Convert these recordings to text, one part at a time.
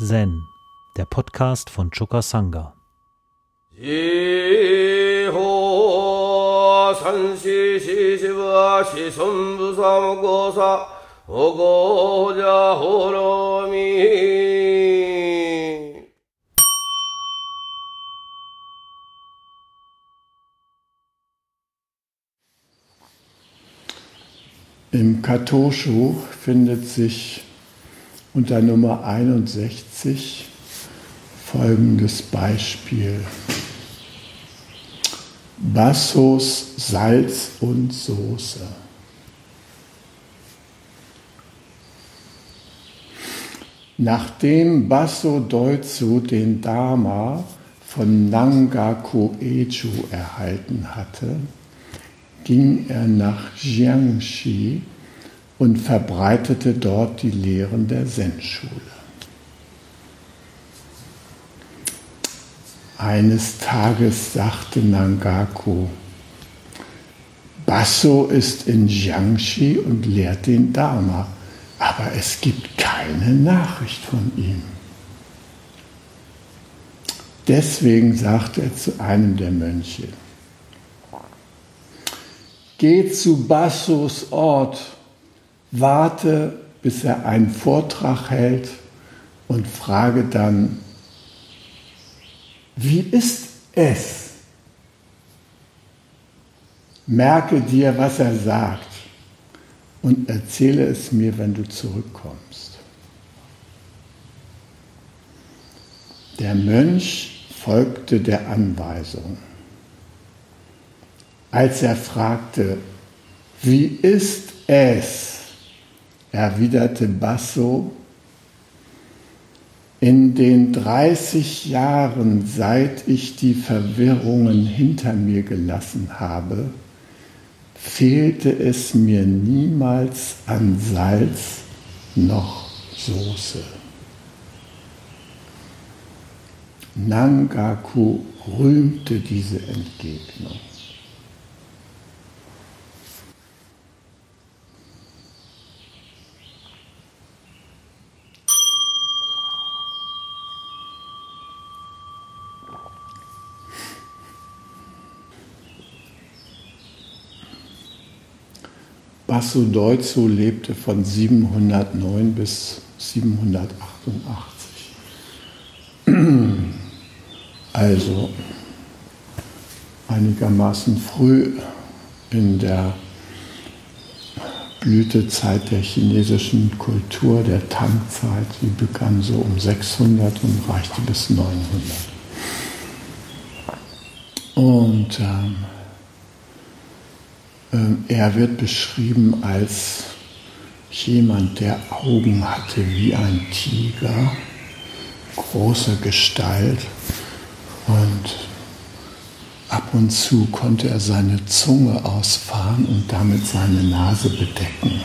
Zen, der Podcast von Choka Sangha. Im Katoshu findet sich unter Nummer 61 folgendes Beispiel. Bassos, Salz und Soße. Nachdem Basso Doitsu den Dharma von Nangaku Eju erhalten hatte, ging er nach Jiangxi und verbreitete dort die Lehren der Zen-Schule. Eines Tages sagte Nangaku, Basso ist in Jiangxi und lehrt den Dharma, aber es gibt keine Nachricht von ihm. Deswegen sagte er zu einem der Mönche, Geh zu Bassos Ort warte, bis er einen Vortrag hält und frage dann, wie ist es? Merke dir, was er sagt und erzähle es mir, wenn du zurückkommst. Der Mönch folgte der Anweisung. Als er fragte, wie ist es? Erwiderte Basso, in den 30 Jahren, seit ich die Verwirrungen hinter mir gelassen habe, fehlte es mir niemals an Salz noch Soße. Nangaku rühmte diese Entgegnung. Basso Deutzo lebte von 709 bis 788. Also einigermaßen früh in der Blütezeit der chinesischen Kultur, der Tang-Zeit, die begann so um 600 und reichte bis 900. Und ähm, er wird beschrieben als jemand, der Augen hatte wie ein Tiger, große Gestalt und ab und zu konnte er seine Zunge ausfahren und damit seine Nase bedecken.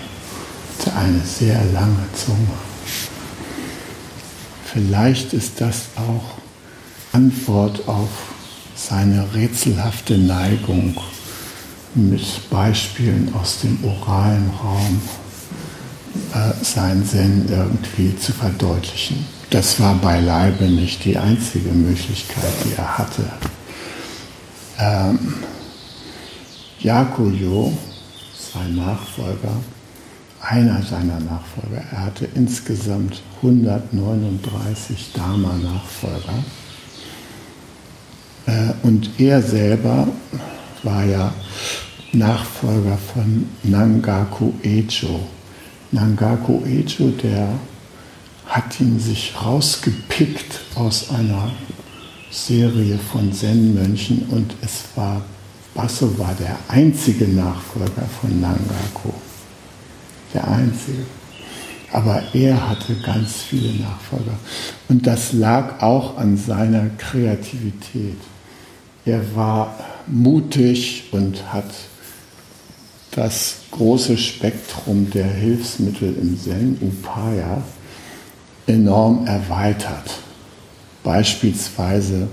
Hatte eine sehr lange Zunge. Vielleicht ist das auch Antwort auf seine rätselhafte Neigung mit Beispielen aus dem oralen Raum äh, sein Zen irgendwie zu verdeutlichen. Das war beileibe nicht die einzige Möglichkeit, die er hatte. Ähm, Yakuyo, sein Nachfolger, einer seiner Nachfolger, er hatte insgesamt 139 Dharma-Nachfolger. Äh, und er selber war ja Nachfolger von Nangaku Ejo. Nangaku Ejo, der hat ihn sich rausgepickt aus einer Serie von Zen-Mönchen und es war, Basso war der einzige Nachfolger von Nangaku. Der einzige. Aber er hatte ganz viele Nachfolger. Und das lag auch an seiner Kreativität. Er war mutig und hat das große Spektrum der Hilfsmittel im Zen Upaya enorm erweitert. Beispielsweise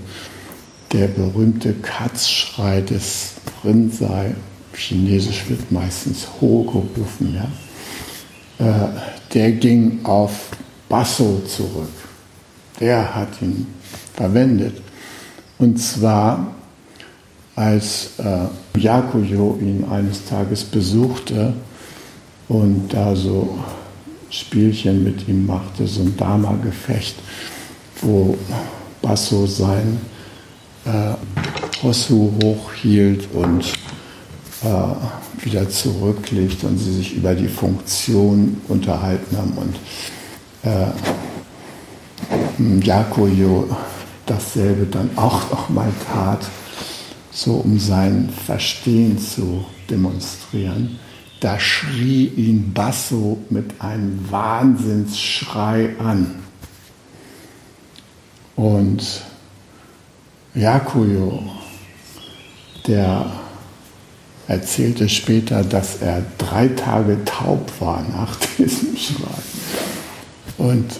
der berühmte Katzschrei des Rinzai, chinesisch wird meistens Ho gerufen, ja, äh, der ging auf Basso zurück. er hat ihn verwendet. Und zwar, als äh, Yakuyo ihn eines Tages besuchte und da so Spielchen mit ihm machte, so ein Dama-Gefecht, wo Basso sein äh, Hossu hochhielt und äh, wieder zurücklegt und sie sich über die Funktion unterhalten haben und äh, Jakojo dasselbe dann auch noch mal tat, so um sein Verstehen zu demonstrieren. Da schrie ihn Basso mit einem Wahnsinnsschrei an. Und Yakuyo, der erzählte später, dass er drei Tage taub war nach diesem Schrei. Und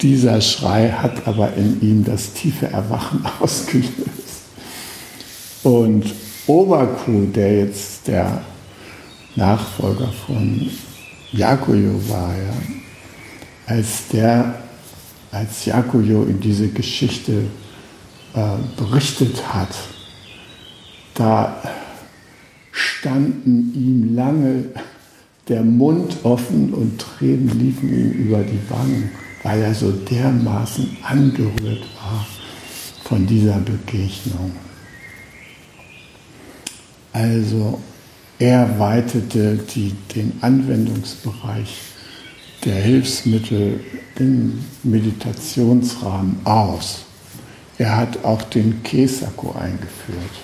dieser Schrei hat aber in ihm das tiefe Erwachen ausgelöst. Und Oberkuh, der jetzt der Nachfolger von Yakuyo war, ja, als der, als Yakuyo in diese Geschichte äh, berichtet hat, da standen ihm lange der Mund offen und Tränen liefen ihm über die Wangen, weil er so dermaßen angerührt war von dieser Begegnung. Also er weitete die, den Anwendungsbereich der Hilfsmittel im Meditationsrahmen aus. Er hat auch den Kesaku eingeführt.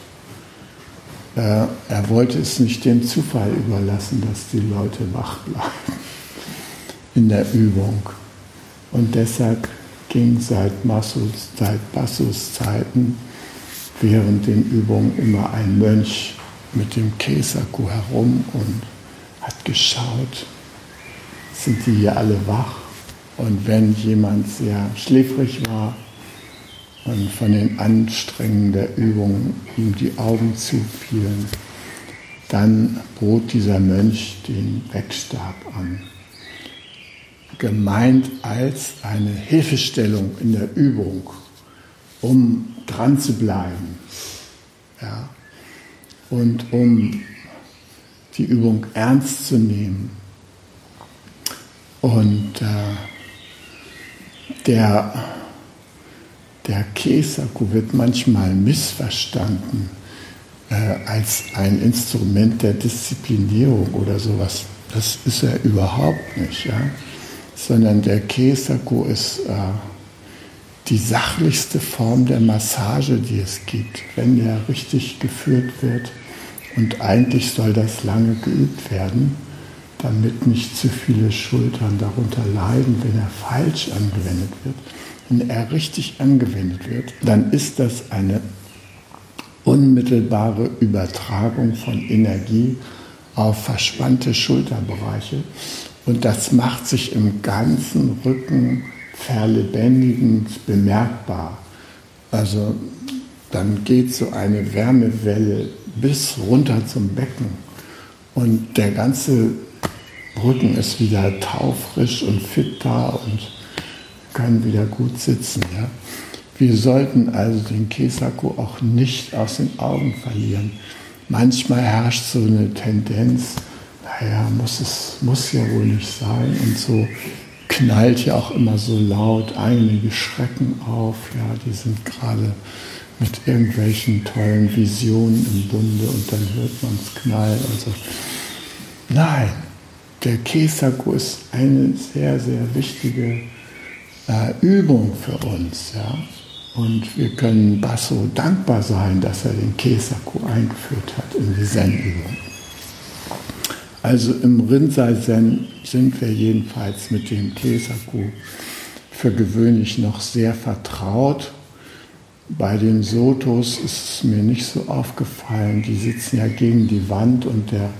Äh, er wollte es nicht dem Zufall überlassen, dass die Leute wach bleiben in der Übung. Und deshalb ging seit Massus, seit Zeiten während den Übungen immer ein Mönch mit dem Kesaku herum und hat geschaut, sind die hier alle wach? Und wenn jemand sehr schläfrig war, und von den Anstrengungen der Übung ihm die Augen zufielen, dann bot dieser Mönch den Wegstab an. Gemeint als eine Hilfestellung in der Übung, um dran zu bleiben. Ja, und um die Übung ernst zu nehmen. Und äh, der der Kesaku wird manchmal missverstanden äh, als ein Instrument der Disziplinierung oder sowas. Das ist er überhaupt nicht, ja? sondern der Kesaku ist äh, die sachlichste Form der Massage, die es gibt, wenn er richtig geführt wird. Und eigentlich soll das lange geübt werden, damit nicht zu viele Schultern darunter leiden, wenn er falsch angewendet wird wenn er richtig angewendet wird, dann ist das eine unmittelbare Übertragung von Energie auf verspannte Schulterbereiche. Und das macht sich im ganzen Rücken verlebendigend bemerkbar. Also dann geht so eine Wärmewelle bis runter zum Becken und der ganze Rücken ist wieder taufrisch und fit da und können wieder gut sitzen. Ja? Wir sollten also den Kesaku auch nicht aus den Augen verlieren. Manchmal herrscht so eine Tendenz, naja, muss es muss ja wohl nicht sein und so knallt ja auch immer so laut einige Schrecken auf, ja, die sind gerade mit irgendwelchen tollen Visionen im Bunde und dann hört man es knallen und. Nein, der Kesaku ist eine sehr, sehr wichtige äh, Übung für uns. Ja? Und wir können Basso dankbar sein, dass er den Kesaku eingeführt hat in die Zen-Übung. Also im Rinzai-Zen sind wir jedenfalls mit dem Kesaku für gewöhnlich noch sehr vertraut. Bei den Sotos ist es mir nicht so aufgefallen. Die sitzen ja gegen die Wand und der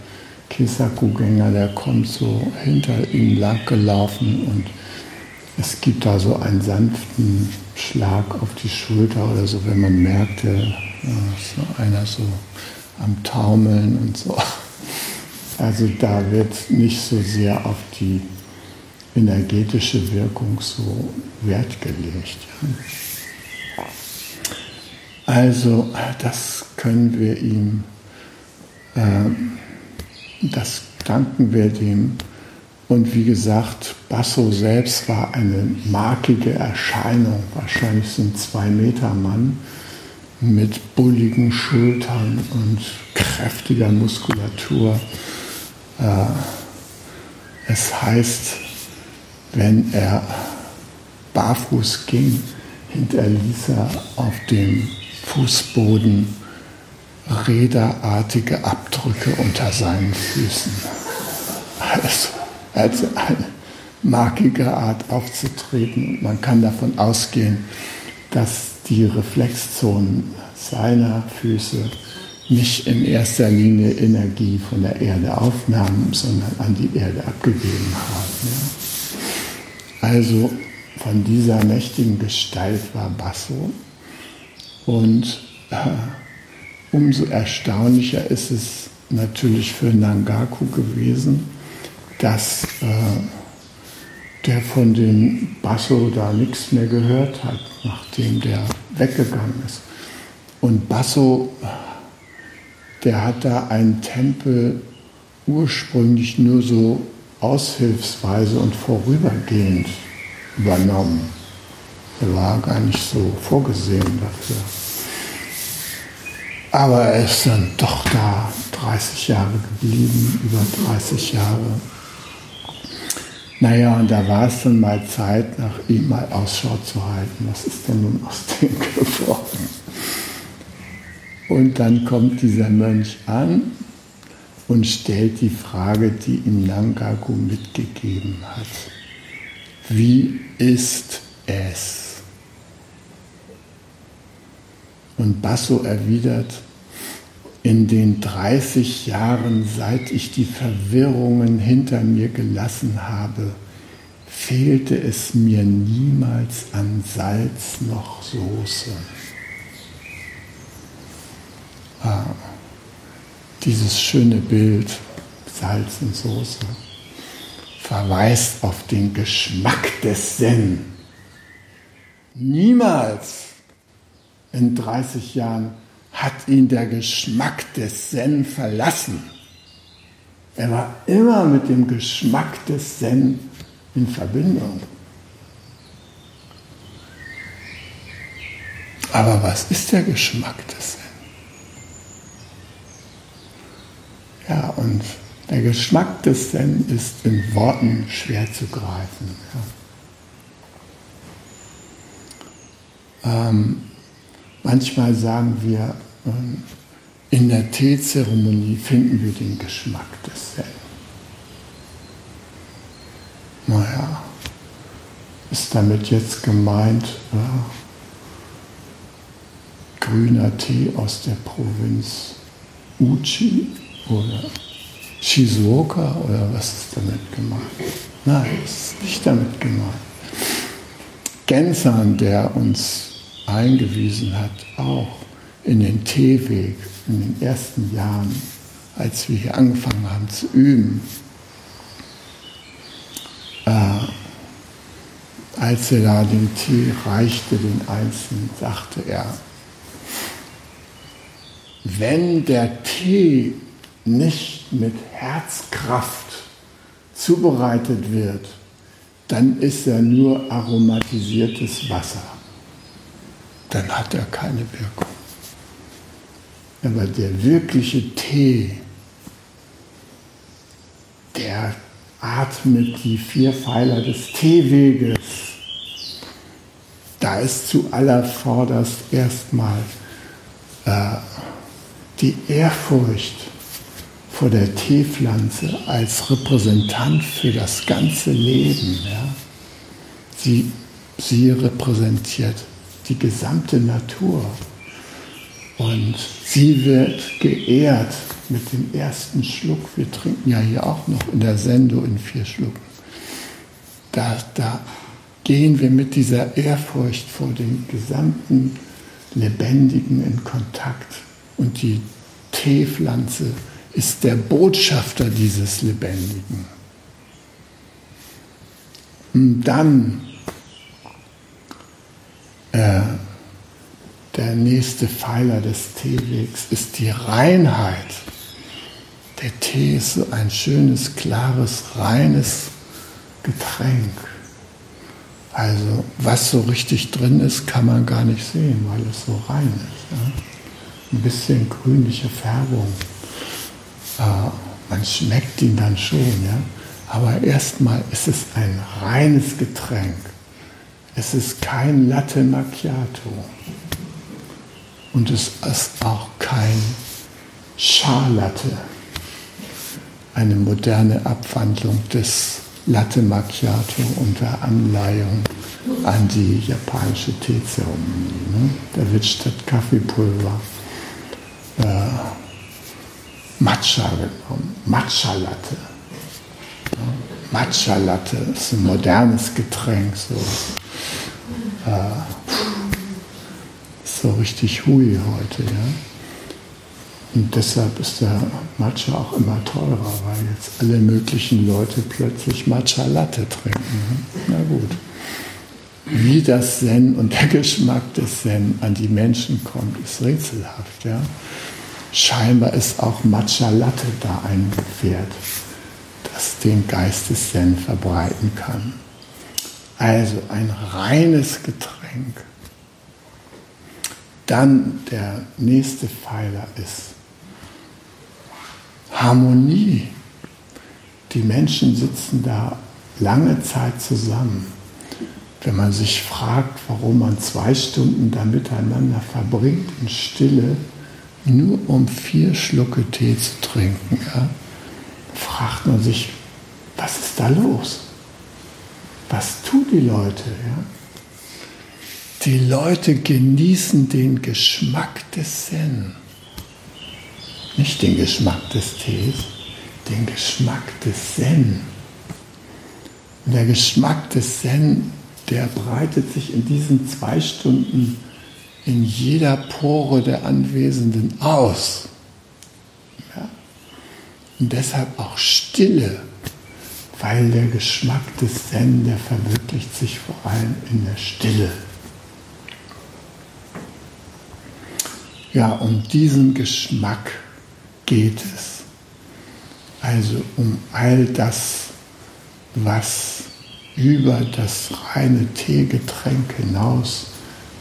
Kesaku-Gänger, der kommt so hinter ihnen lang gelaufen und es gibt da so einen sanften Schlag auf die Schulter oder so, wenn man merkt, ja, so einer so am Taumeln und so. Also da wird nicht so sehr auf die energetische Wirkung so wertgelegt. Also das können wir ihm, äh, das danken wir dem. Und wie gesagt, Basso selbst war eine markige Erscheinung, wahrscheinlich so ein Zwei-Meter-Mann mit bulligen Schultern und kräftiger Muskulatur. Äh, es heißt, wenn er barfuß ging, hinterließ er auf dem Fußboden räderartige Abdrücke unter seinen Füßen. Also, also eine markige Art aufzutreten. man kann davon ausgehen, dass die Reflexzonen seiner Füße nicht in erster Linie Energie von der Erde aufnahmen, sondern an die Erde abgegeben haben. Ja. Also von dieser mächtigen Gestalt war Basso. Und äh, umso erstaunlicher ist es natürlich für Nangaku gewesen, dass äh, der von dem Basso da nichts mehr gehört hat, nachdem der weggegangen ist. Und Basso der hat da einen Tempel ursprünglich nur so aushilfsweise und vorübergehend übernommen. Er war gar nicht so vorgesehen dafür. Aber er ist dann doch da 30 Jahre geblieben, über 30 Jahre. Naja, und da war es dann mal Zeit, nach ihm mal Ausschau zu halten. Was ist denn nun aus dem geworden? Und dann kommt dieser Mönch an und stellt die Frage, die ihm Nangaku mitgegeben hat. Wie ist es? Und Basso erwidert, in den 30 Jahren, seit ich die Verwirrungen hinter mir gelassen habe, fehlte es mir niemals an Salz noch Soße. Ah, dieses schöne Bild, Salz und Soße, verweist auf den Geschmack des Zen. Niemals in 30 Jahren hat ihn der Geschmack des Zen verlassen. Er war immer mit dem Geschmack des Zen in Verbindung. Aber was ist der Geschmack des Ja, und der Geschmack des Zen ist in Worten schwer zu greifen. Ja. Ähm, manchmal sagen wir, ähm, in der Teezeremonie finden wir den Geschmack des Zen. Naja, ist damit jetzt gemeint ja, grüner Tee aus der Provinz Uchi? Oder Shizuoka oder was ist damit gemeint? Nein, das ist nicht damit gemeint. Gensan, der uns eingewiesen hat, auch in den Teeweg in den ersten Jahren, als wir hier angefangen haben zu üben, äh, als er da den Tee reichte, den Einzelnen, sagte er, wenn der Tee nicht mit Herzkraft zubereitet wird, dann ist er nur aromatisiertes Wasser. Dann hat er keine Wirkung. Aber der wirkliche Tee, der atmet die vier Pfeiler des Teeweges. Da ist zuallervorderst erstmal äh, die Ehrfurcht vor der Teepflanze als Repräsentant für das ganze Leben. Ja. Sie, sie repräsentiert die gesamte Natur. Und sie wird geehrt mit dem ersten Schluck. Wir trinken ja hier auch noch in der Sendung in vier Schlucken. Da, da gehen wir mit dieser Ehrfurcht vor dem gesamten Lebendigen in Kontakt. Und die Teepflanze ist der Botschafter dieses Lebendigen. Und dann äh, der nächste Pfeiler des Teewegs ist die Reinheit. Der Tee ist so ein schönes, klares, reines Getränk. Also was so richtig drin ist, kann man gar nicht sehen, weil es so rein ist. Ja? Ein bisschen grünliche Färbung. Man schmeckt ihn dann schon, ja. Aber erstmal ist es ein reines Getränk. Es ist kein Latte Macchiato. Und es ist auch kein Scharlatte. Eine moderne Abwandlung des Latte Macchiato unter Anleihung an die japanische Teezeremonie. Ne? Da wird statt Kaffeepulver äh, Matcha genommen, Matcha-Latte. Ja? Matcha-Latte ist ein modernes Getränk, so, äh, so richtig hui heute. Ja? Und deshalb ist der Matcha auch immer teurer, weil jetzt alle möglichen Leute plötzlich Matcha Latte trinken. Ne? Na gut. Wie das Zen und der Geschmack des Zen an die Menschen kommt, ist rätselhaft. Ja? Scheinbar ist auch Matcha Latte da ein Pferd, das den Geist des Zen verbreiten kann. Also ein reines Getränk. Dann der nächste Pfeiler ist Harmonie. Die Menschen sitzen da lange Zeit zusammen. Wenn man sich fragt, warum man zwei Stunden da miteinander verbringt in Stille, nur um vier Schlucke Tee zu trinken, ja, fragt man sich, was ist da los? Was tun die Leute? Ja? Die Leute genießen den Geschmack des Zen. Nicht den Geschmack des Tees, den Geschmack des Zen. Und der Geschmack des Zen, der breitet sich in diesen zwei Stunden in jeder Pore der Anwesenden aus. Ja? Und deshalb auch Stille, weil der Geschmack des Zen, der verwirklicht sich vor allem in der Stille. Ja, um diesen Geschmack geht es. Also um all das, was über das reine Teegetränk hinaus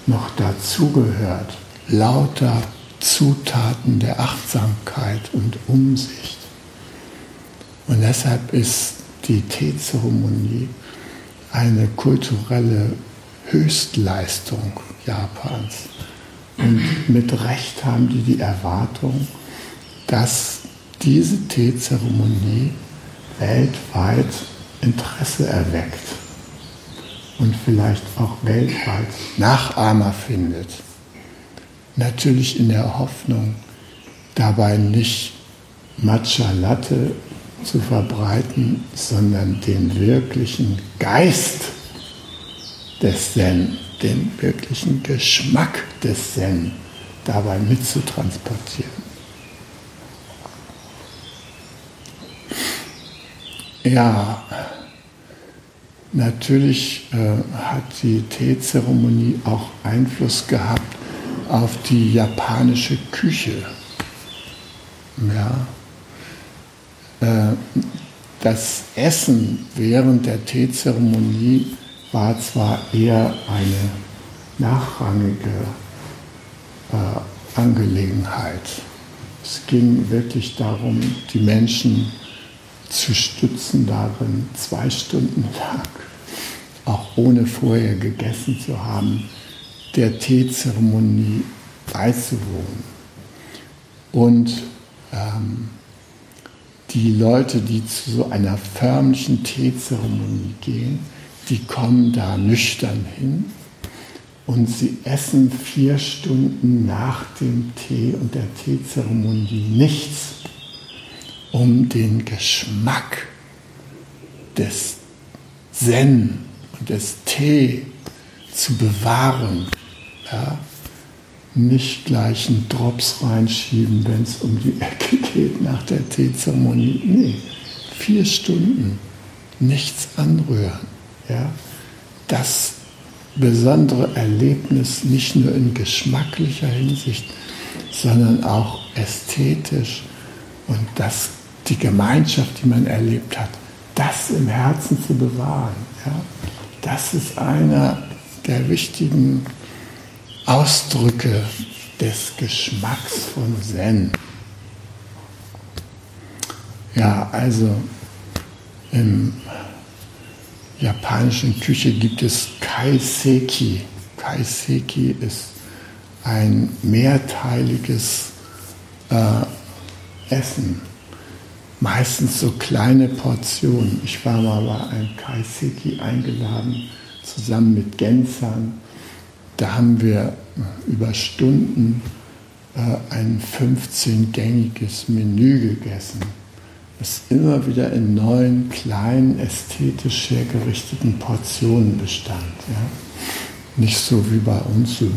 noch dazugehört. Lauter Zutaten der Achtsamkeit und Umsicht. Und deshalb ist die Teezeremonie eine kulturelle Höchstleistung Japans. Und mit Recht haben die die Erwartung, dass diese Teezeremonie weltweit Interesse erweckt und vielleicht auch weltweit Nachahmer findet. Natürlich in der Hoffnung, dabei nicht Matcha Latte zu verbreiten, sondern den wirklichen Geist des Zen, den wirklichen Geschmack des Zen dabei mitzutransportieren. Ja, natürlich äh, hat die Teezeremonie auch Einfluss gehabt auf die japanische Küche. Ja, äh, das Essen während der Teezeremonie war zwar eher eine nachrangige äh, Angelegenheit. Es ging wirklich darum, die Menschen zu stützen darin, zwei Stunden lang, auch ohne vorher gegessen zu haben, der Teezeremonie beizuwohnen. Und ähm, die Leute, die zu so einer förmlichen Teezeremonie gehen, die kommen da nüchtern hin und sie essen vier Stunden nach dem Tee und der Teezeremonie nichts um den Geschmack des Zen und des Tee zu bewahren. Ja? Nicht gleich einen Drops reinschieben, wenn es um die Ecke geht nach der Teezeremonie. Nee, vier Stunden nichts anrühren. Ja? Das besondere Erlebnis nicht nur in geschmacklicher Hinsicht, sondern auch ästhetisch und das, die Gemeinschaft, die man erlebt hat, das im Herzen zu bewahren. Ja? Das ist einer der wichtigen Ausdrücke des Geschmacks von Zen. Ja, also im japanischen Küche gibt es Kaiseki. Kaiseki ist ein mehrteiliges äh, Essen. Meistens so kleine Portionen. Ich war mal bei einem Kaiseki eingeladen, zusammen mit Gensern. Da haben wir über Stunden äh, ein 15-gängiges Menü gegessen es immer wieder in neuen, kleinen, ästhetisch hergerichteten Portionen bestand. Ja? Nicht so wie bei uns so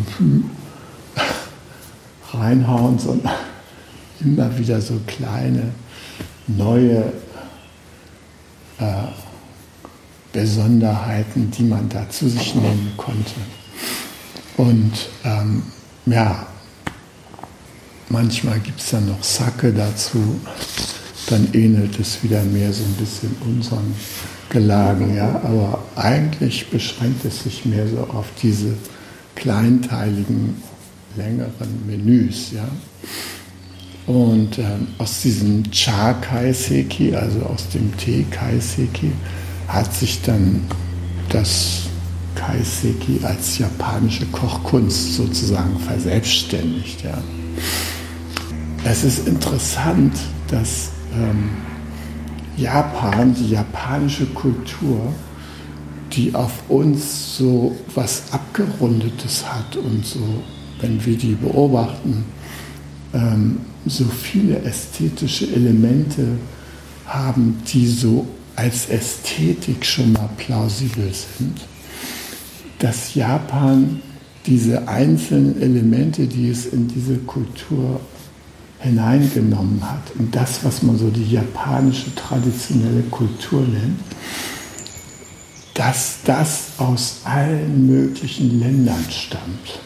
reinhauen, sondern immer wieder so kleine, neue äh, Besonderheiten, die man da zu sich nehmen konnte. Und ähm, ja, manchmal gibt es dann noch Sake dazu dann ähnelt es wieder mehr so ein bisschen unseren Gelagen. Ja? Aber eigentlich beschränkt es sich mehr so auf diese kleinteiligen, längeren Menüs. Ja? Und ähm, aus diesem Cha Kaiseki, also aus dem Tee Kaiseki, hat sich dann das Kaiseki als japanische Kochkunst sozusagen verselbstständigt. Ja. Es ist interessant, dass ähm, Japan, die japanische Kultur, die auf uns so was Abgerundetes hat und so, wenn wir die beobachten, ähm, so viele ästhetische Elemente haben, die so als Ästhetik schon mal plausibel sind, dass Japan diese einzelnen Elemente, die es in diese Kultur hineingenommen hat und das, was man so die japanische traditionelle Kultur nennt, dass das aus allen möglichen Ländern stammt.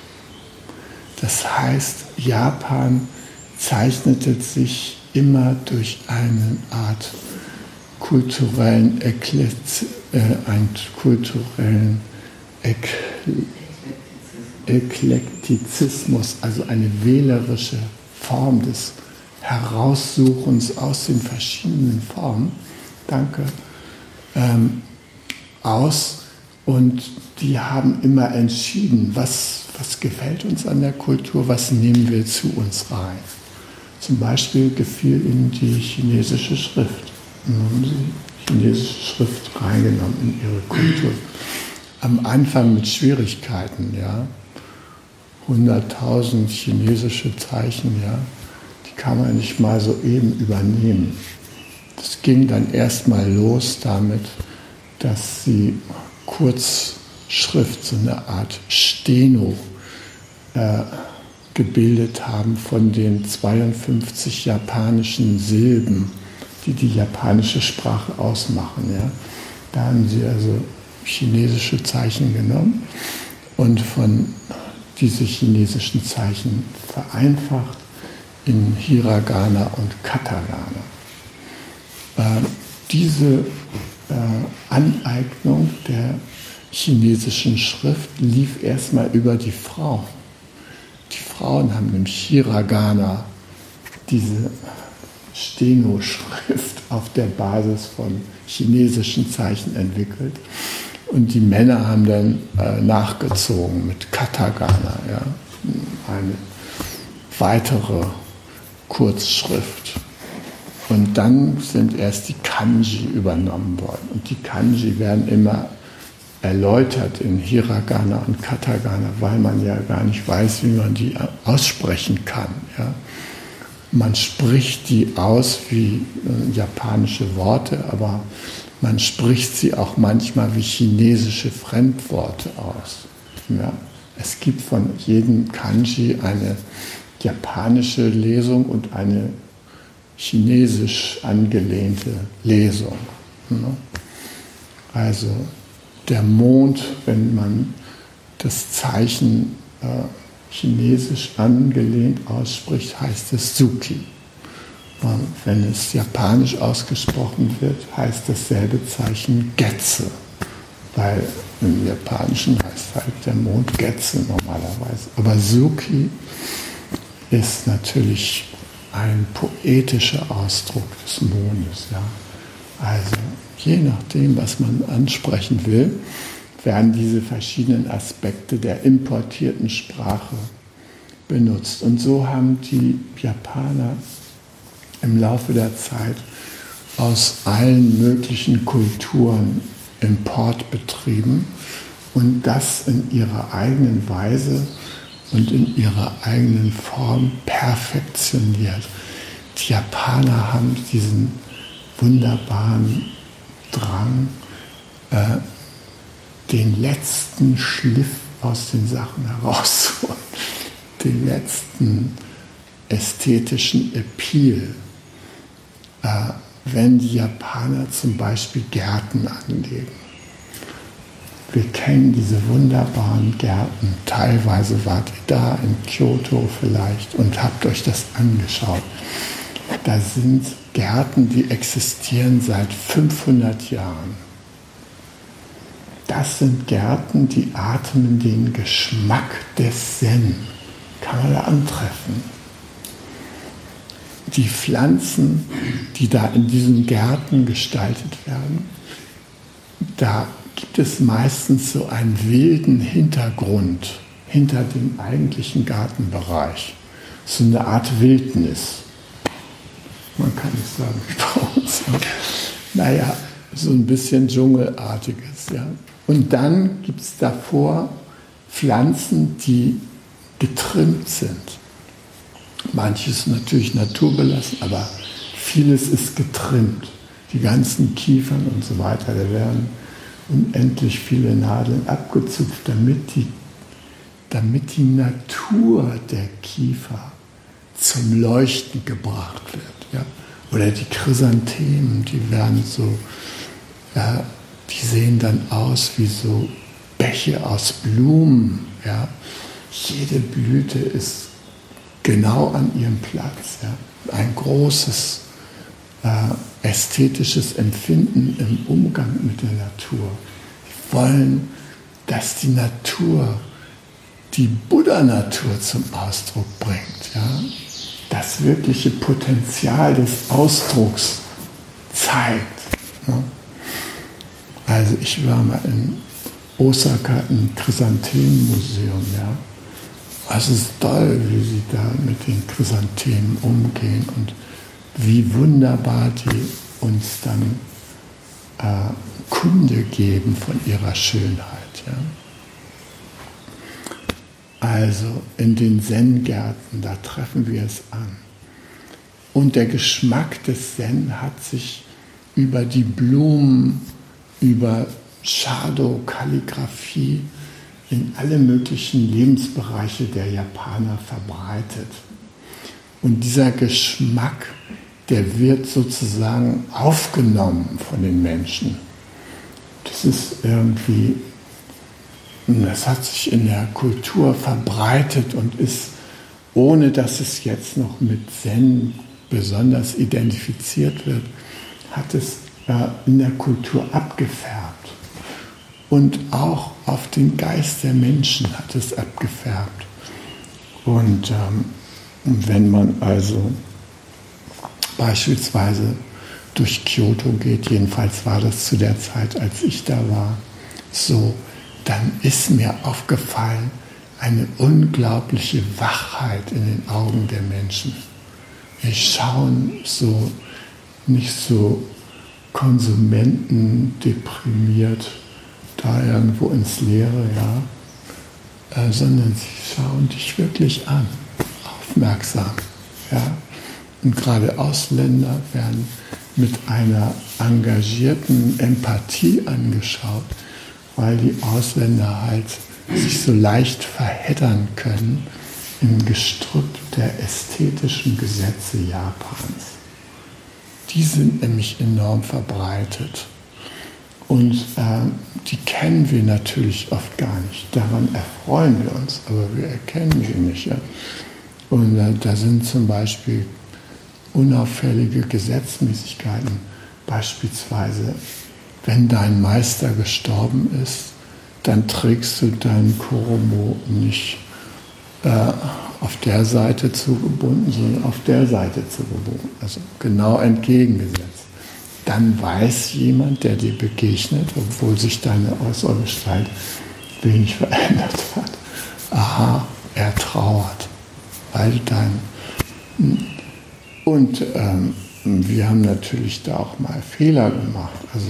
Das heißt, Japan zeichnete sich immer durch eine Art kulturellen, Eklez äh, einen kulturellen Ek Eklektizismus, also eine wählerische Form des Heraussuchens aus den verschiedenen Formen, danke, ähm, aus. Und die haben immer entschieden, was, was gefällt uns an der Kultur, was nehmen wir zu uns rein. Zum Beispiel gefiel ihnen die chinesische Schrift. Und haben sie chinesische Schrift reingenommen in ihre Kultur. Am Anfang mit Schwierigkeiten, ja. 100.000 chinesische Zeichen, ja, die kann man nicht mal so eben übernehmen. Das ging dann erstmal los damit, dass sie Kurzschrift, so eine Art Steno, äh, gebildet haben von den 52 japanischen Silben, die die japanische Sprache ausmachen. Ja. Da haben sie also chinesische Zeichen genommen und von diese chinesischen Zeichen vereinfacht in Hiragana und Katakana. Äh, diese äh, Aneignung der chinesischen Schrift lief erstmal über die Frauen. Die Frauen haben im Hiragana diese Steno-Schrift auf der Basis von chinesischen Zeichen entwickelt. Und die Männer haben dann äh, nachgezogen mit Katagana, ja, eine weitere Kurzschrift. Und dann sind erst die Kanji übernommen worden. Und die Kanji werden immer erläutert in Hiragana und Katagana, weil man ja gar nicht weiß, wie man die aussprechen kann. Ja. Man spricht die aus wie äh, japanische Worte, aber man spricht sie auch manchmal wie chinesische Fremdworte aus. Ja? Es gibt von jedem Kanji eine japanische Lesung und eine chinesisch angelehnte Lesung. Ne? Also der Mond, wenn man das Zeichen äh, chinesisch angelehnt ausspricht, heißt es Suki. Und wenn es japanisch ausgesprochen wird, heißt dasselbe Zeichen Getze. Weil im Japanischen heißt halt der Mond Getze normalerweise. Aber Suki ist natürlich ein poetischer Ausdruck des Mondes. Ja. Also je nachdem, was man ansprechen will, werden diese verschiedenen Aspekte der importierten Sprache benutzt. Und so haben die Japaner im Laufe der Zeit aus allen möglichen Kulturen Import betrieben und das in ihrer eigenen Weise und in ihrer eigenen Form perfektioniert. Die Japaner haben diesen wunderbaren Drang, äh, den letzten Schliff aus den Sachen herauszuholen, den letzten ästhetischen Appeal. Äh, wenn die Japaner zum Beispiel Gärten anlegen. Wir kennen diese wunderbaren Gärten. Teilweise wart ihr da in Kyoto vielleicht und habt euch das angeschaut. Da sind Gärten, die existieren seit 500 Jahren. Das sind Gärten, die atmen den Geschmack des Zen. Kann man da antreffen. Die Pflanzen, die da in diesen Gärten gestaltet werden, da gibt es meistens so einen wilden Hintergrund hinter dem eigentlichen Gartenbereich. So eine Art Wildnis man kann nicht sagen uns. Naja, so ein bisschen Dschungelartiges. Ja. Und dann gibt es davor Pflanzen, die getrimmt sind. Manches natürlich naturbelassen, aber vieles ist getrimmt. Die ganzen Kiefern und so weiter, da werden unendlich viele Nadeln abgezupft, damit die, damit die Natur der Kiefer zum Leuchten gebracht wird. Oder die Chrysanthemen, die werden so, ja, die sehen dann aus wie so Bäche aus Blumen. Ja? Jede Blüte ist genau an ihrem Platz. Ja? Ein großes äh, ästhetisches Empfinden im Umgang mit der Natur. Sie wollen, dass die Natur die Buddha-Natur zum Ausdruck bringt. Ja? Das wirkliche Potenzial des Ausdrucks zeigt. Also ich war mal in Osaka im Chrysanthemenmuseum, ja. Es ist toll, wie sie da mit den Chrysanthemen umgehen und wie wunderbar die uns dann äh, Kunde geben von ihrer Schönheit. Ja. Also in den Zen-Gärten, da treffen wir es an. Und der Geschmack des Zen hat sich über die Blumen, über Shadow, Kalligraphie in alle möglichen Lebensbereiche der Japaner verbreitet. Und dieser Geschmack, der wird sozusagen aufgenommen von den Menschen. Das ist irgendwie das hat sich in der Kultur verbreitet und ist, ohne dass es jetzt noch mit Zen besonders identifiziert wird, hat es äh, in der Kultur abgefärbt. Und auch auf den Geist der Menschen hat es abgefärbt. Und ähm, wenn man also beispielsweise durch Kyoto geht, jedenfalls war das zu der Zeit, als ich da war, so, dann ist mir aufgefallen eine unglaubliche Wachheit in den Augen der Menschen. Wir schauen so nicht so konsumentendeprimiert da irgendwo ins Leere, ja, äh, sondern sie schauen dich wirklich an, aufmerksam, ja. Und gerade Ausländer werden mit einer engagierten Empathie angeschaut, weil die Ausländer halt sich so leicht verheddern können im Gestrüpp der ästhetischen Gesetze Japans. Die sind nämlich enorm verbreitet. Und äh, die kennen wir natürlich oft gar nicht. Daran erfreuen wir uns, aber wir erkennen sie nicht. Ja? Und äh, da sind zum Beispiel unauffällige Gesetzmäßigkeiten. Beispielsweise, wenn dein Meister gestorben ist, dann trägst du deinen Koromo nicht äh, auf der Seite zugebunden, sondern auf der Seite zugebunden. Also genau entgegengesetzt dann weiß jemand, der dir begegnet, obwohl sich deine äußere Gestalt wenig verändert hat, aha, er trauert, weil dein... Und ähm, wir haben natürlich da auch mal Fehler gemacht. Also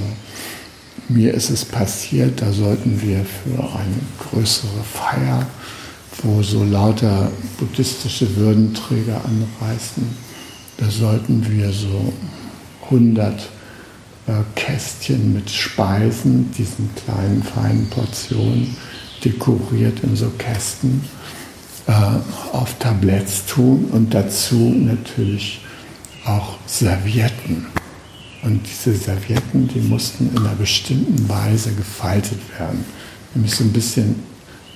mir ist es passiert, da sollten wir für eine größere Feier, wo so lauter buddhistische Würdenträger anreisten, da sollten wir so 100 äh, Kästchen mit Speisen, diesen kleinen feinen Portionen, dekoriert in so Kästen, äh, auf Tabletts tun und dazu natürlich auch Servietten. Und diese Servietten, die mussten in einer bestimmten Weise gefaltet werden. Nämlich so ein bisschen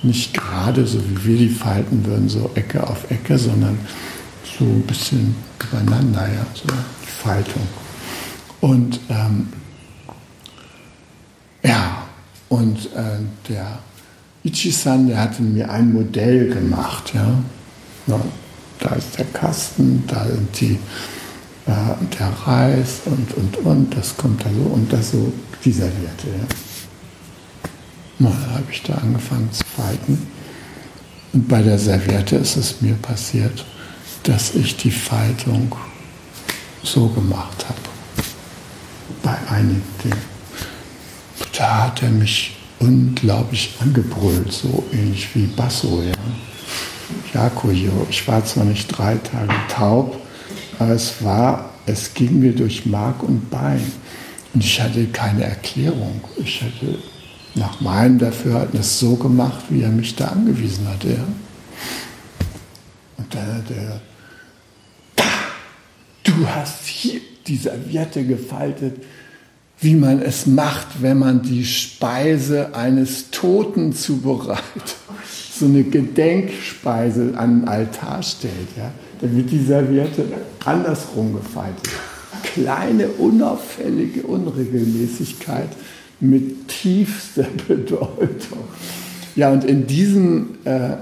nicht gerade, so wie wir die falten würden, so Ecke auf Ecke, sondern so ein bisschen übereinander, ja, so die Faltung. Und ähm, ja, und äh, der Ichi-san, der hatte mir ein Modell gemacht. Ja. Na, da ist der Kasten, da sind die, äh, der Reis und, und, und, das kommt da so und das so, die Serviette. Ja. Na, habe ich da angefangen zu falten. Und bei der Serviette ist es mir passiert, dass ich die Faltung so gemacht habe bei einigen Dingen. Da hat er mich unglaublich angebrüllt, so ähnlich wie Basso, ja. Jakojo, ich war zwar nicht drei Tage taub, aber es war, es ging mir durch Mark und Bein. Und ich hatte keine Erklärung. Ich hatte nach meinem Dafürhalten so gemacht, wie er mich da angewiesen hatte. Ja. Und dann hat er, du hast hier die Serviette gefaltet, wie man es macht, wenn man die Speise eines Toten zubereitet. So eine Gedenkspeise an den Altar stellt. Ja? Da wird die Serviette andersrum gefaltet. Kleine, unauffällige Unregelmäßigkeit mit tiefster Bedeutung. Ja, und in diesem äh,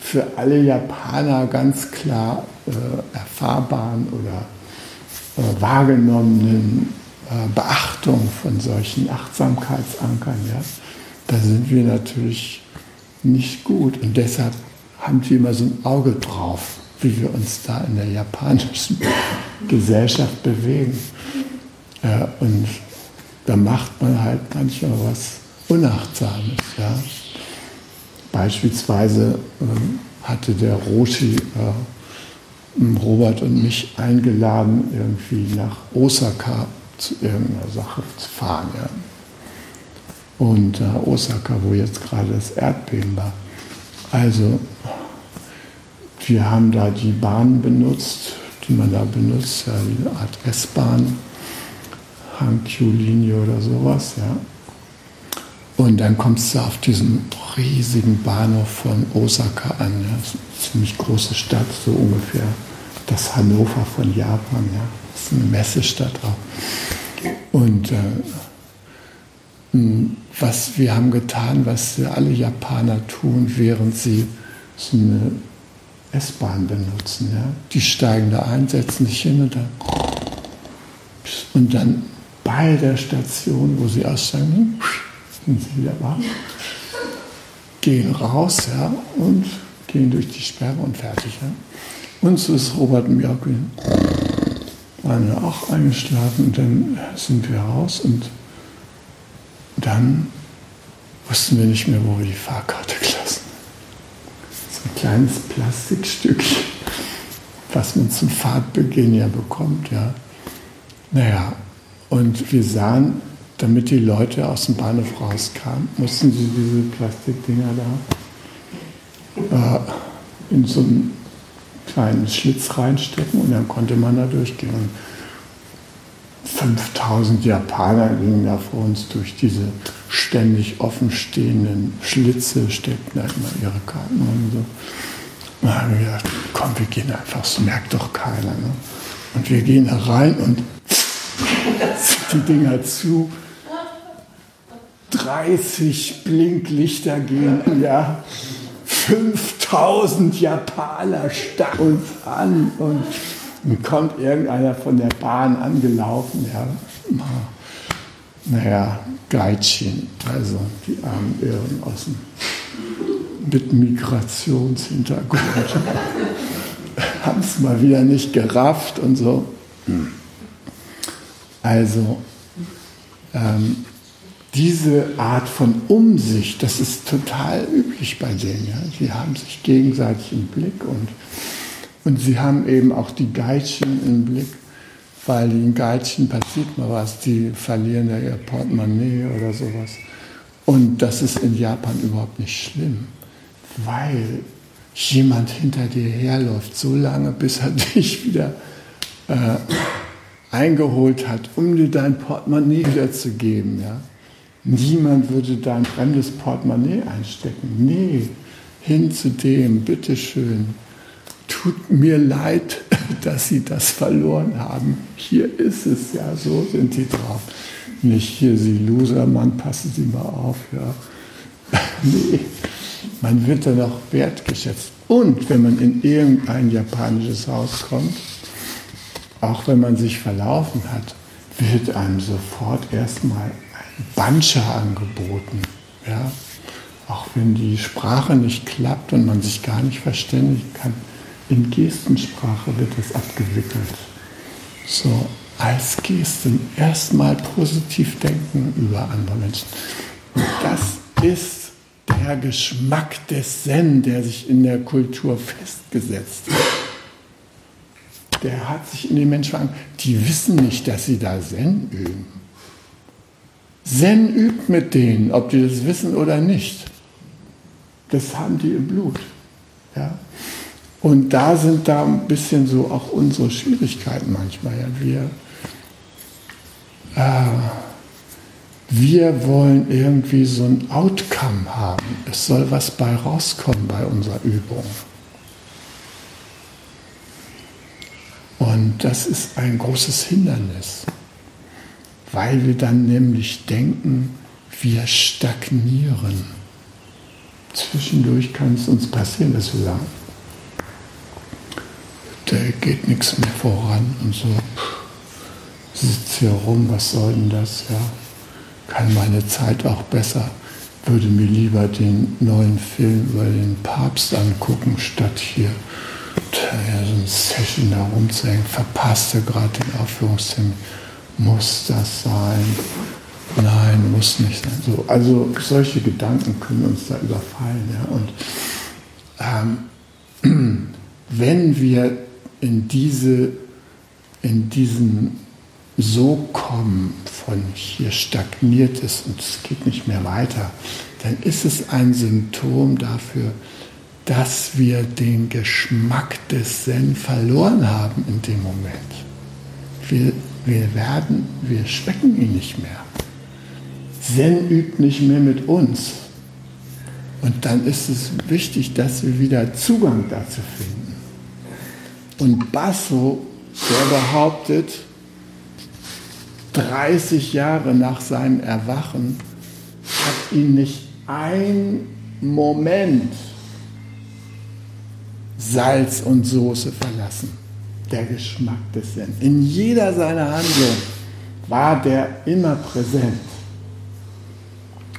für alle Japaner ganz klar äh, erfahrbaren oder äh, wahrgenommenen äh, Beachtung von solchen Achtsamkeitsankern, ja, da sind wir natürlich nicht gut. Und deshalb haben wir immer so ein Auge drauf, wie wir uns da in der japanischen Gesellschaft bewegen. Ja, und da macht man halt manchmal was Unachtsames. Ja. Beispielsweise äh, hatte der Roshi äh, Robert und mich eingeladen, irgendwie nach Osaka zu irgendeiner Sache zu fahren. Ja. Und äh, Osaka, wo jetzt gerade das Erdbeben war. Also, wir haben da die Bahn benutzt, die man da benutzt, eine Art S-Bahn, Hankyu-Linie oder sowas, ja. Und dann kommst du auf diesen riesigen Bahnhof von Osaka an. Ja. Das ist eine ziemlich große Stadt, so ungefähr das Hannover von Japan. Ja. Das ist eine Messestadt auch. Und äh, was wir haben getan, was alle Japaner tun, während sie so eine S-Bahn benutzen. Ja. Die steigen da ein, setzen sich hin und dann, und dann bei der Station, wo sie aussteigen, sind sie wieder wach, gehen raus ja, und gehen durch die Sperre und fertig. Ja. Und so ist Robert Mjörkin. Waren wir auch eingeschlafen und dann sind wir raus und dann wussten wir nicht mehr, wo wir die Fahrkarte lassen. Ein kleines Plastikstückchen, was man zum Fahrtbeginn ja bekommt, ja. Naja, und wir sahen, damit die Leute aus dem Bahnhof rauskamen, mussten sie diese Plastikdinger da äh, in so einen kleinen Schlitz reinstecken und dann konnte man da durchgehen. Und 5000 Japaner gingen da vor uns durch diese ständig offenstehenden Schlitze, steckten da immer ihre Karten und so. Da haben wir gedacht, komm, wir gehen einfach, das merkt doch keiner. Ne? Und wir gehen da rein und die Dinger zu. 30 Blinklichter gehen, ja. 5000 Japaner starren uns an und dann kommt irgendeiner von der Bahn angelaufen, ja. Naja, Gaijin, also die armen Irren aus dem mit Migrationshintergrund. Haben es mal wieder nicht gerafft und so. Also, ähm, diese Art von Umsicht, das ist total üblich bei denen. Ja? Sie haben sich gegenseitig im Blick und, und sie haben eben auch die Geitchen im Blick, weil den Geitchen passiert mal was, die verlieren ja ihr Portemonnaie oder sowas. Und das ist in Japan überhaupt nicht schlimm weil jemand hinter dir herläuft, so lange, bis er dich wieder äh, eingeholt hat, um dir dein Portemonnaie wiederzugeben. Ja? Niemand würde dein fremdes Portemonnaie einstecken. Nee, hin zu dem, bitteschön. Tut mir leid, dass Sie das verloren haben. Hier ist es, ja, so sind die drauf. Nicht hier, Sie Loser, Mann, passen Sie mal auf, ja. nee, man wird dann auch wertgeschätzt. Und wenn man in irgendein japanisches Haus kommt, auch wenn man sich verlaufen hat, wird einem sofort erstmal ein Bancha angeboten. Ja? Auch wenn die Sprache nicht klappt und man sich gar nicht verständigen kann, in Gestensprache wird das abgewickelt. So, als Gesten erstmal positiv denken über andere Menschen. Und das ist der Geschmack des Zen, der sich in der Kultur festgesetzt hat, der hat sich in den Menschen verankert. Die wissen nicht, dass sie da Zen üben. Zen übt mit denen, ob die das wissen oder nicht. Das haben die im Blut. Ja? Und da sind da ein bisschen so auch unsere Schwierigkeiten manchmal. Ja? Wir, äh, wir wollen irgendwie so ein Outcome haben. Es soll was bei rauskommen bei unserer Übung. Und das ist ein großes Hindernis, weil wir dann nämlich denken, wir stagnieren. Zwischendurch kann es uns passieren, dass wir sagen, da geht nichts mehr voran und so, sitzt hier rum, was soll denn das, ja kann meine Zeit auch besser, würde mir lieber den neuen Film über den Papst angucken, statt hier so ein Session da rumzuhängen. Verpasste gerade den Aufführungstermin. Muss das sein? Nein, muss nicht sein. So, also solche Gedanken können uns da überfallen. Ja. Und ähm, wenn wir in diese, in diesen so kommen von hier stagniert es und es geht nicht mehr weiter, dann ist es ein Symptom dafür, dass wir den Geschmack des Zen verloren haben in dem Moment. Wir, wir werden, wir schmecken ihn nicht mehr. Zen übt nicht mehr mit uns. Und dann ist es wichtig, dass wir wieder Zugang dazu finden. Und Basso, der behauptet, 30 Jahre nach seinem Erwachen hat ihn nicht ein Moment Salz und Soße verlassen. Der Geschmack des Zen. In jeder seiner Handlungen war der immer präsent.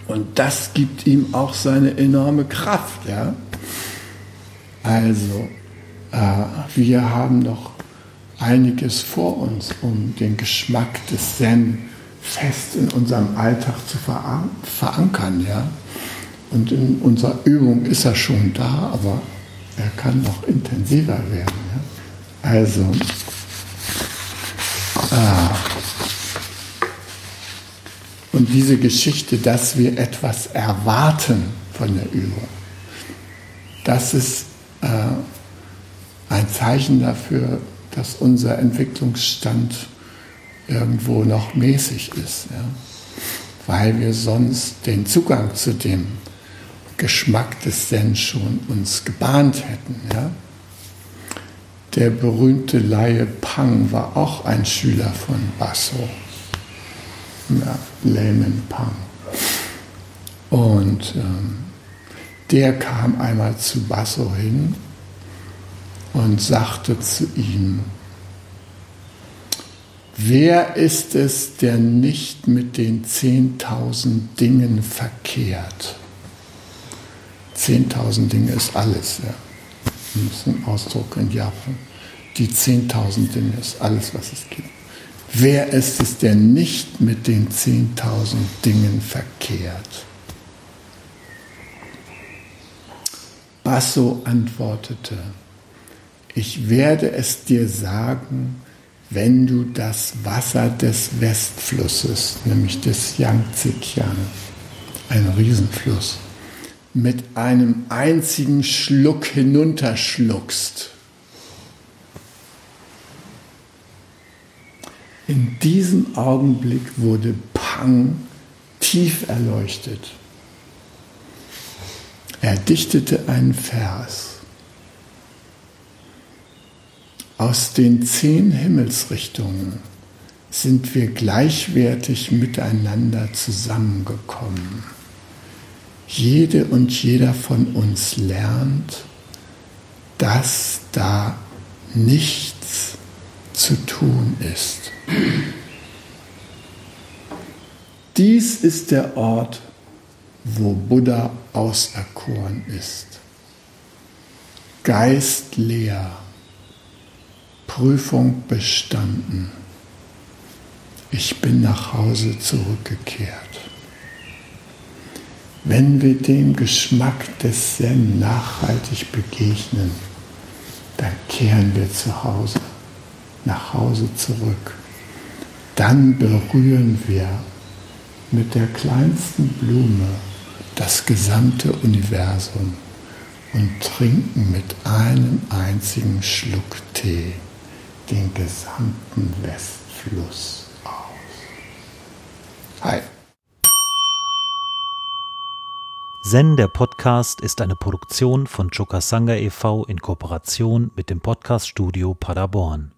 Und das gibt ihm auch seine enorme Kraft. Ja? Also, wir haben noch einiges vor uns, um den Geschmack des Zen fest in unserem Alltag zu verankern. Ja? Und in unserer Übung ist er schon da, aber er kann noch intensiver werden. Ja? Also, ah, und diese Geschichte, dass wir etwas erwarten von der Übung, das ist äh, ein Zeichen dafür, dass unser Entwicklungsstand irgendwo noch mäßig ist, ja? weil wir sonst den Zugang zu dem Geschmack des Zen schon uns gebahnt hätten. Ja? Der berühmte Laie Pang war auch ein Schüler von Basso, ja, Layman Pang. Und ähm, der kam einmal zu Basso hin und sagte zu ihm, wer ist es, der nicht mit den 10.000 Dingen verkehrt? 10.000 Dinge ist alles, ja. Das ist ein Ausdruck in Japan. Die 10.000 Dinge ist alles, was es gibt. Wer ist es, der nicht mit den 10.000 Dingen verkehrt? Basso antwortete, ich werde es dir sagen, wenn du das Wasser des Westflusses, nämlich des Yangtze-Kiang, ein Riesenfluss, mit einem einzigen Schluck hinunterschluckst. In diesem Augenblick wurde Pang tief erleuchtet. Er dichtete einen Vers. Aus den zehn Himmelsrichtungen sind wir gleichwertig miteinander zusammengekommen. Jede und jeder von uns lernt, dass da nichts zu tun ist. Dies ist der Ort, wo Buddha auserkoren ist. Geist leer, Prüfung bestanden. Ich bin nach Hause zurückgekehrt. Wenn wir dem Geschmack des Zen nachhaltig begegnen, dann kehren wir zu Hause, nach Hause zurück. Dann berühren wir mit der kleinsten Blume das gesamte Universum und trinken mit einem einzigen Schluck Tee den gesamten Westfluss aus. Hi. Zen, der Podcast, ist eine Produktion von Chokasanga e.V. in Kooperation mit dem Podcaststudio Paderborn.